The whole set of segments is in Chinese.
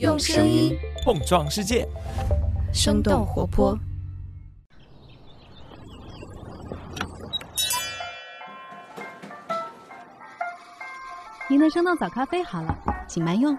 用声音碰撞世界，生动活泼。您的生动早咖啡好了，请慢用。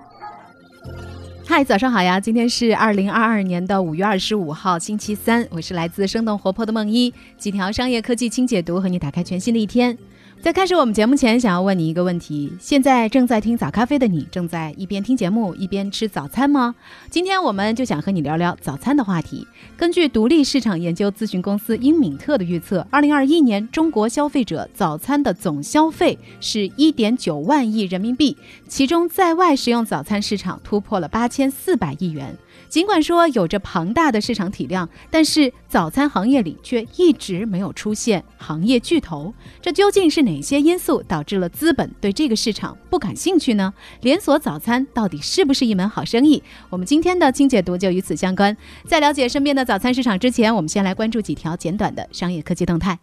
嗨，早上好呀！今天是二零二二年的五月二十五号，星期三。我是来自生动活泼的梦一，几条商业科技轻解读，和你打开全新的一天。在开始我们节目前，想要问你一个问题：现在正在听早咖啡的你，正在一边听节目一边吃早餐吗？今天我们就想和你聊聊早餐的话题。根据独立市场研究咨询公司英敏特的预测，二零二一年中国消费者早餐的总消费是一点九万亿人民币，其中在外食用早餐市场突破了八千四百亿元。尽管说有着庞大的市场体量，但是早餐行业里却一直没有出现行业巨头。这究竟是哪些因素导致了资本对这个市场不感兴趣呢？连锁早餐到底是不是一门好生意？我们今天的清解读就与此相关。在了解身边的早餐市场之前，我们先来关注几条简短的商业科技动态。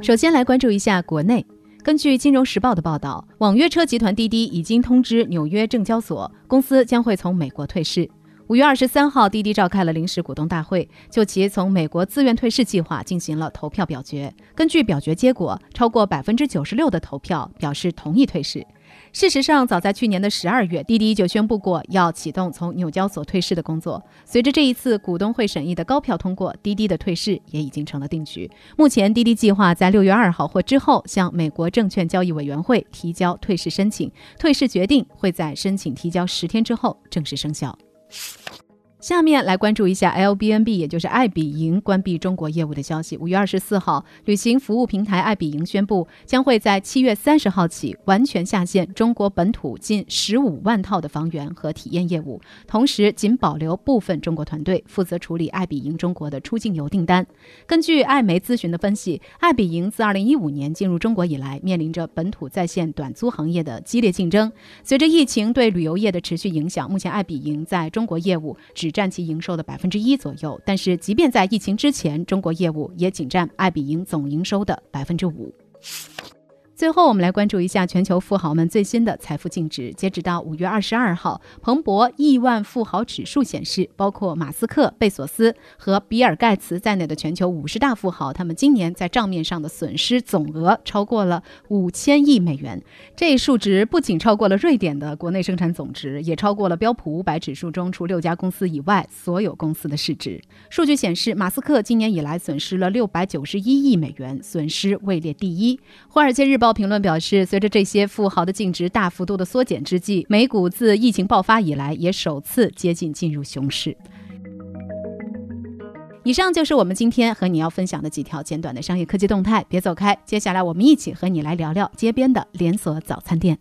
首先来关注一下国内。根据《金融时报》的报道，网约车集团滴滴已经通知纽约证交所，公司将会从美国退市。五月二十三号，滴滴召开了临时股东大会，就其从美国自愿退市计划进行了投票表决。根据表决结果，超过百分之九十六的投票表示同意退市。事实上，早在去年的十二月，滴滴就宣布过要启动从纽交所退市的工作。随着这一次股东会审议的高票通过，滴滴的退市也已经成了定局。目前，滴滴计划在六月二号或之后向美国证券交易委员会提交退市申请，退市决定会在申请提交十天之后正式生效。下面来关注一下 l b n b 也就是爱彼迎关闭中国业务的消息。五月二十四号，旅行服务平台爱彼迎宣布，将会在七月三十号起完全下线中国本土近十五万套的房源和体验业务，同时仅保留部分中国团队负责处理爱彼迎中国的出境游订单。根据艾媒咨询的分析，爱彼迎自二零一五年进入中国以来，面临着本土在线短租行业的激烈竞争。随着疫情对旅游业的持续影响，目前爱彼迎在中国业务只占其营收的百分之一左右，但是即便在疫情之前，中国业务也仅占爱彼迎总营收的百分之五。最后，我们来关注一下全球富豪们最新的财富净值。截止到五月二十二号，彭博亿万富豪指数显示，包括马斯克、贝索斯和比尔·盖茨在内的全球五十大富豪，他们今年在账面上的损失总额超过了五千亿美元。这一数值不仅超过了瑞典的国内生产总值，也超过了标普五百指数中除六家公司以外所有公司的市值。数据显示，马斯克今年以来损失了六百九十一亿美元，损失位列第一。《华尔街日报》。评论表示，随着这些富豪的净值大幅度的缩减之际，美股自疫情爆发以来也首次接近进入熊市。以上就是我们今天和你要分享的几条简短的商业科技动态，别走开，接下来我们一起和你来聊聊街边的连锁早餐店。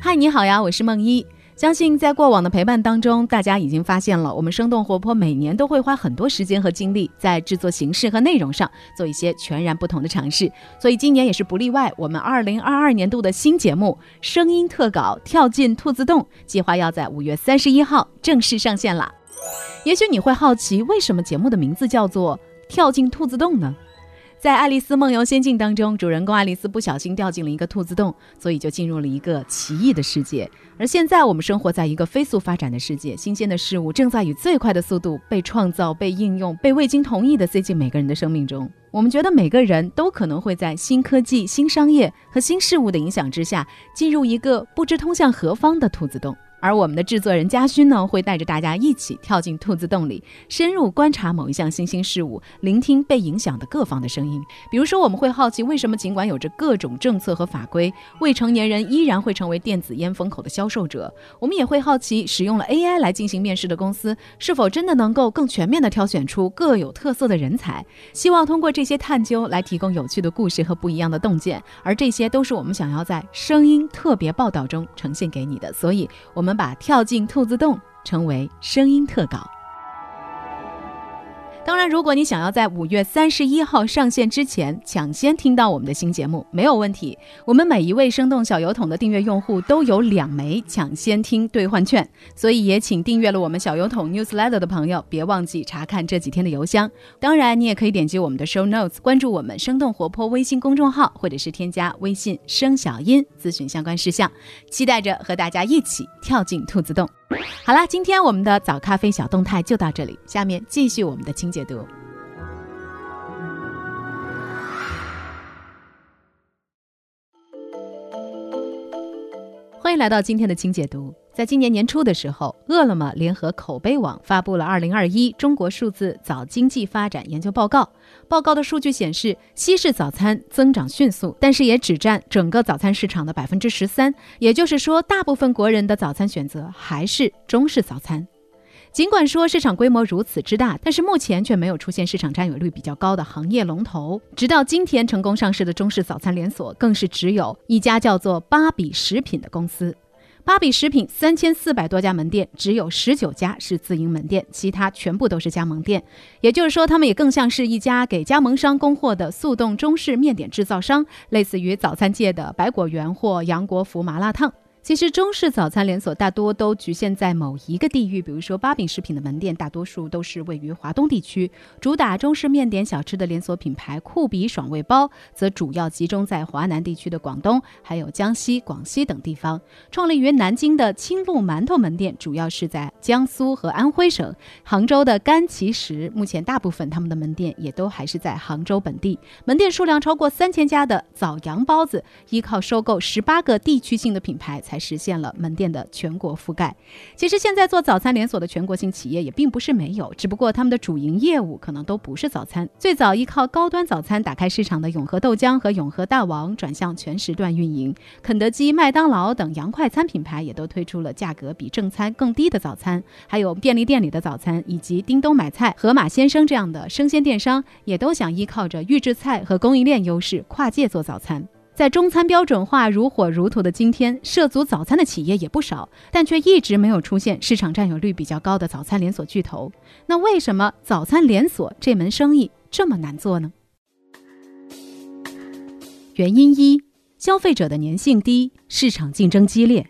嗨，你好呀，我是梦一。相信在过往的陪伴当中，大家已经发现了，我们生动活泼每年都会花很多时间和精力在制作形式和内容上做一些全然不同的尝试，所以今年也是不例外。我们二零二二年度的新节目《声音特稿跳进兔子洞》计划要在五月三十一号正式上线了。也许你会好奇，为什么节目的名字叫做《跳进兔子洞》呢？在《爱丽丝梦游仙境》当中，主人公爱丽丝不小心掉进了一个兔子洞，所以就进入了一个奇异的世界。而现在，我们生活在一个飞速发展的世界，新鲜的事物正在以最快的速度被创造、被应用、被未经同意的塞进每个人的生命中。我们觉得每个人都可能会在新科技、新商业和新事物的影响之下，进入一个不知通向何方的兔子洞。而我们的制作人嘉勋呢，会带着大家一起跳进兔子洞里，深入观察某一项新兴事物，聆听被影响的各方的声音。比如说，我们会好奇，为什么尽管有着各种政策和法规，未成年人依然会成为电子烟风口的销售者？我们也会好奇，使用了 AI 来进行面试的公司，是否真的能够更全面地挑选出各有特色的人才？希望通过这些探究来提供有趣的故事和不一样的洞见，而这些都是我们想要在声音特别报道中呈现给你的。所以，我们。我们把跳进兔子洞称为声音特稿。那，如果你想要在五月三十一号上线之前抢先听到我们的新节目，没有问题。我们每一位生动小油桶的订阅用户都有两枚抢先听兑换券，所以也请订阅了我们小油桶 newsletter 的朋友，别忘记查看这几天的邮箱。当然，你也可以点击我们的 show notes，关注我们生动活泼微信公众号，或者是添加微信生小音咨询相关事项。期待着和大家一起跳进兔子洞。好啦，今天我们的早咖啡小动态就到这里，下面继续我们的清洁欢迎来到今天的清解读。在今年年初的时候，饿了么联合口碑网发布了《二零二一中国数字早经济发展研究报告》。报告的数据显示，西式早餐增长迅速，但是也只占整个早餐市场的百分之十三。也就是说，大部分国人的早餐选择还是中式早餐。尽管说市场规模如此之大，但是目前却没有出现市场占有率比较高的行业龙头。直到今天成功上市的中式早餐连锁，更是只有一家叫做芭比食品的公司。芭比食品三千四百多家门店，只有十九家是自营门店，其他全部都是加盟店。也就是说，他们也更像是一家给加盟商供货的速冻中式面点制造商，类似于早餐界的百果园或杨国福麻辣烫。其实中式早餐连锁大多都局限在某一个地域，比如说八饼食品的门店，大多数都是位于华东地区。主打中式面点小吃的连锁品牌酷比爽味包，则主要集中在华南地区的广东、还有江西、广西等地方。创立于南京的青鹿馒头门店，主要是在江苏和安徽省。杭州的甘其食，目前大部分他们的门店也都还是在杭州本地。门店数量超过三千家的枣阳包子，依靠收购十八个地区性的品牌。才实现了门店的全国覆盖。其实现在做早餐连锁的全国性企业也并不是没有，只不过他们的主营业务可能都不是早餐。最早依靠高端早餐打开市场的永和豆浆和永和大王转向全时段运营，肯德基、麦当劳等洋快餐品牌也都推出了价格比正餐更低的早餐。还有便利店里的早餐，以及叮咚买菜、盒马鲜生这样的生鲜电商，也都想依靠着预制菜和供应链优势跨界做早餐。在中餐标准化如火如荼的今天，涉足早餐的企业也不少，但却一直没有出现市场占有率比较高的早餐连锁巨头。那为什么早餐连锁这门生意这么难做呢？原因一：消费者的粘性低，市场竞争激烈。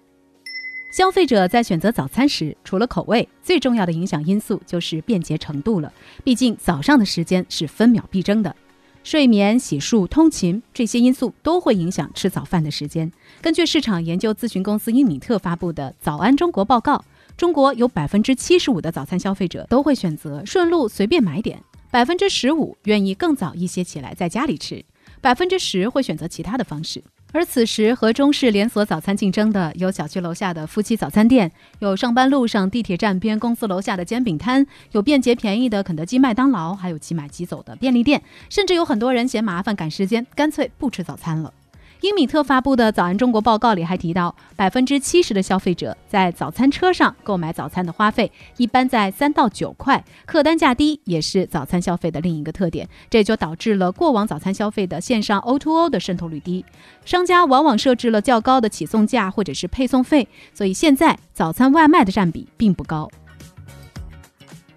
消费者在选择早餐时，除了口味，最重要的影响因素就是便捷程度了。毕竟早上的时间是分秒必争的。睡眠、洗漱、通勤这些因素都会影响吃早饭的时间。根据市场研究咨询公司英敏特发布的《早安中国》报告，中国有百分之七十五的早餐消费者都会选择顺路随便买点，百分之十五愿意更早一些起来在家里吃，百分之十会选择其他的方式。而此时和中式连锁早餐竞争的有小区楼下的夫妻早餐店，有上班路上地铁站边公司楼下的煎饼摊，有便捷便宜的肯德基、麦当劳，还有即买即走的便利店，甚至有很多人嫌麻烦赶时间，干脆不吃早餐了。英米特发布的《早安中国》报告里还提到，百分之七十的消费者在早餐车上购买早餐的花费一般在三到九块，客单价低也是早餐消费的另一个特点。这就导致了过往早餐消费的线上 O2O 的渗透率低，商家往往设置了较高的起送价或者是配送费，所以现在早餐外卖的占比并不高。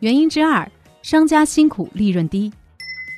原因之二，商家辛苦，利润低。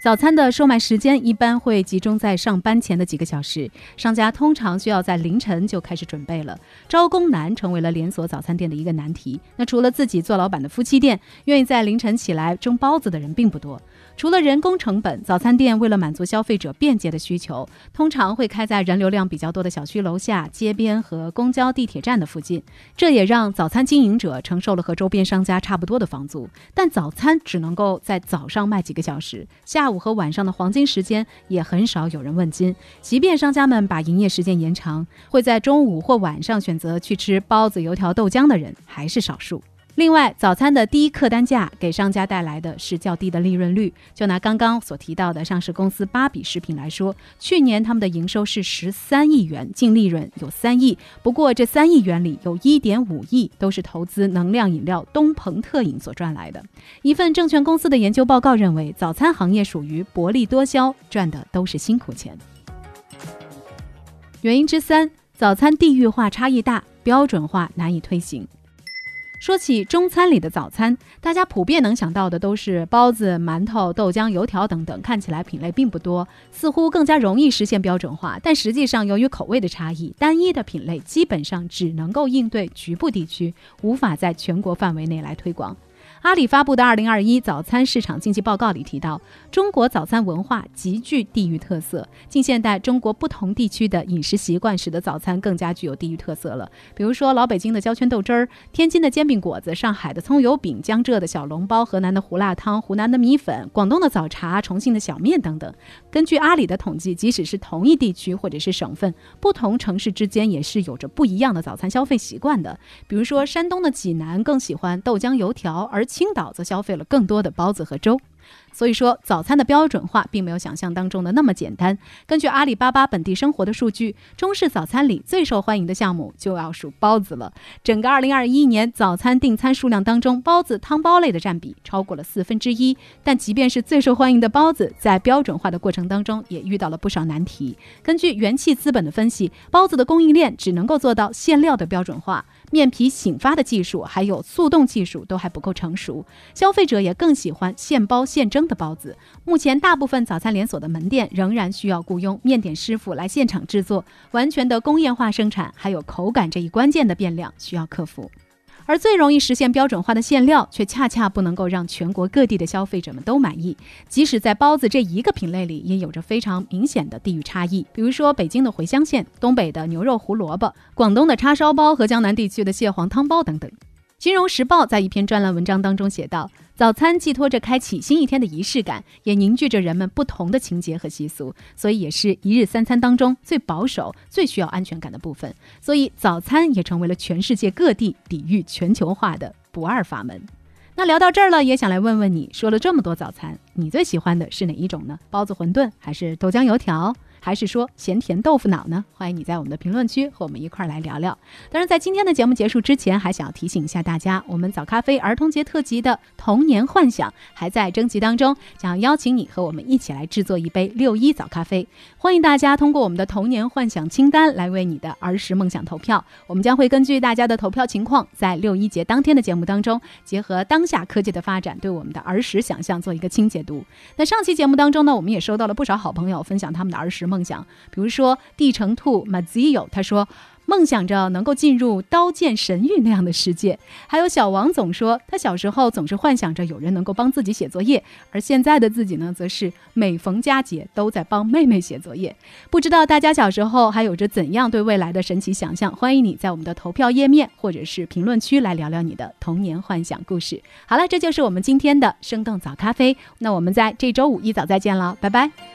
早餐的售卖时间一般会集中在上班前的几个小时，商家通常需要在凌晨就开始准备了，招工难成为了连锁早餐店的一个难题。那除了自己做老板的夫妻店，愿意在凌晨起来蒸包子的人并不多。除了人工成本，早餐店为了满足消费者便捷的需求，通常会开在人流量比较多的小区楼下、街边和公交、地铁站的附近。这也让早餐经营者承受了和周边商家差不多的房租。但早餐只能够在早上卖几个小时，下午和晚上的黄金时间也很少有人问津。即便商家们把营业时间延长，会在中午或晚上选择去吃包子、油条、豆浆的人还是少数。另外，早餐的低客单价给商家带来的是较低的利润率。就拿刚刚所提到的上市公司芭比食品来说，去年他们的营收是十三亿元，净利润有三亿。不过，这三亿元里有一点五亿都是投资能量饮料东鹏特饮所赚来的。一份证券公司的研究报告认为，早餐行业属于薄利多销，赚的都是辛苦钱。原因之三，早餐地域化差异大，标准化难以推行。说起中餐里的早餐，大家普遍能想到的都是包子、馒头、豆浆、油条等等，看起来品类并不多，似乎更加容易实现标准化。但实际上，由于口味的差异，单一的品类基本上只能够应对局部地区，无法在全国范围内来推广。阿里发布的《二零二一早餐市场经济报告》里提到，中国早餐文化极具地域特色。近现代中国不同地区的饮食习惯，使得早餐更加具有地域特色了。比如说，老北京的焦圈豆汁儿，天津的煎饼果子，上海的葱油饼，江浙的小笼包，河南的胡辣汤，湖南的米粉，广东的早茶，重庆的小面等等。根据阿里的统计，即使是同一地区或者是省份，不同城市之间也是有着不一样的早餐消费习惯的。比如说，山东的济南更喜欢豆浆油条，而青岛则消费了更多的包子和粥。所以说，早餐的标准化并没有想象当中的那么简单。根据阿里巴巴本地生活的数据，中式早餐里最受欢迎的项目就要数包子了。整个2021年早餐订餐数量当中，包子、汤包类的占比超过了四分之一。但即便是最受欢迎的包子，在标准化的过程当中也遇到了不少难题。根据元气资本的分析，包子的供应链只能够做到馅料的标准化，面皮醒发的技术还有速冻技术都还不够成熟。消费者也更喜欢现包现蒸。的包子，目前大部分早餐连锁的门店仍然需要雇佣面点师傅来现场制作，完全的工业化生产，还有口感这一关键的变量需要克服。而最容易实现标准化的馅料，却恰恰不能够让全国各地的消费者们都满意。即使在包子这一个品类里，也有着非常明显的地域差异。比如说，北京的茴香馅，东北的牛肉胡萝卜，广东的叉烧包和江南地区的蟹黄汤包等等。金融时报在一篇专栏文章当中写道：“早餐寄托着开启新一天的仪式感，也凝聚着人们不同的情节和习俗，所以也是一日三餐当中最保守、最需要安全感的部分。所以早餐也成为了全世界各地抵御全球化的不二法门。”那聊到这儿了，也想来问问你，说了这么多早餐，你最喜欢的是哪一种呢？包子、馄饨，还是豆浆油条？还是说咸甜豆腐脑呢？欢迎你在我们的评论区和我们一块儿来聊聊。当然，在今天的节目结束之前，还想要提醒一下大家，我们早咖啡儿童节特辑的童年幻想还在征集当中，想要邀请你和我们一起来制作一杯六一早咖啡。欢迎大家通过我们的童年幻想清单来为你的儿时梦想投票。我们将会根据大家的投票情况，在六一节当天的节目当中，结合当下科技的发展，对我们的儿时想象做一个轻解读。那上期节目当中呢，我们也收到了不少好朋友分享他们的儿时梦。梦想，比如说地城兔 Mazio，他说梦想着能够进入刀剑神域那样的世界。还有小王总说，他小时候总是幻想着有人能够帮自己写作业，而现在的自己呢，则是每逢佳节都在帮妹妹写作业。不知道大家小时候还有着怎样对未来的神奇想象？欢迎你在我们的投票页面或者是评论区来聊聊你的童年幻想故事。好了，这就是我们今天的生动早咖啡。那我们在这周五一早再见了，拜拜。